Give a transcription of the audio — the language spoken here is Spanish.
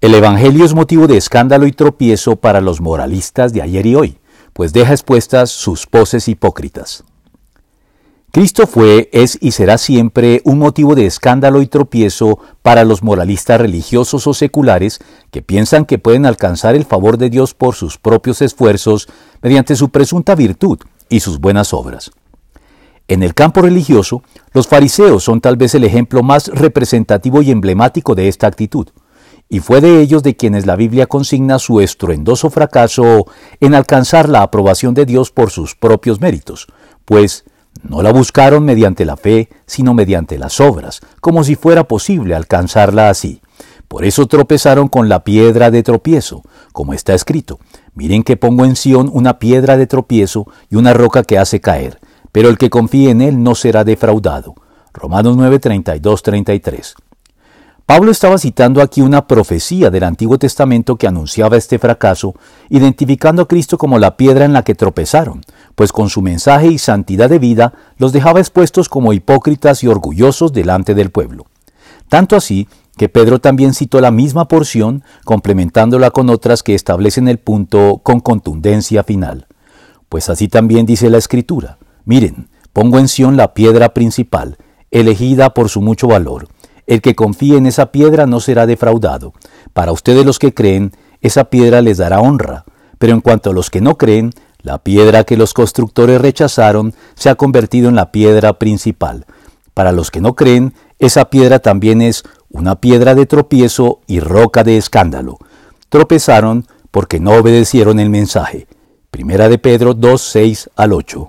El Evangelio es motivo de escándalo y tropiezo para los moralistas de ayer y hoy, pues deja expuestas sus poses hipócritas. Cristo fue, es y será siempre un motivo de escándalo y tropiezo para los moralistas religiosos o seculares que piensan que pueden alcanzar el favor de Dios por sus propios esfuerzos mediante su presunta virtud y sus buenas obras. En el campo religioso, los fariseos son tal vez el ejemplo más representativo y emblemático de esta actitud y fue de ellos de quienes la Biblia consigna su estruendoso fracaso en alcanzar la aprobación de Dios por sus propios méritos, pues no la buscaron mediante la fe, sino mediante las obras, como si fuera posible alcanzarla así. Por eso tropezaron con la piedra de tropiezo, como está escrito. Miren que pongo en Sión una piedra de tropiezo y una roca que hace caer, pero el que confíe en él no será defraudado. Romanos 9, 33. Pablo estaba citando aquí una profecía del Antiguo Testamento que anunciaba este fracaso, identificando a Cristo como la piedra en la que tropezaron, pues con su mensaje y santidad de vida los dejaba expuestos como hipócritas y orgullosos delante del pueblo. Tanto así que Pedro también citó la misma porción, complementándola con otras que establecen el punto con contundencia final. Pues así también dice la Escritura, miren, pongo en Sión la piedra principal, elegida por su mucho valor, el que confíe en esa piedra no será defraudado. Para ustedes los que creen, esa piedra les dará honra. Pero en cuanto a los que no creen, la piedra que los constructores rechazaron se ha convertido en la piedra principal. Para los que no creen, esa piedra también es una piedra de tropiezo y roca de escándalo. Tropezaron porque no obedecieron el mensaje. Primera de Pedro 2, 6 al 8.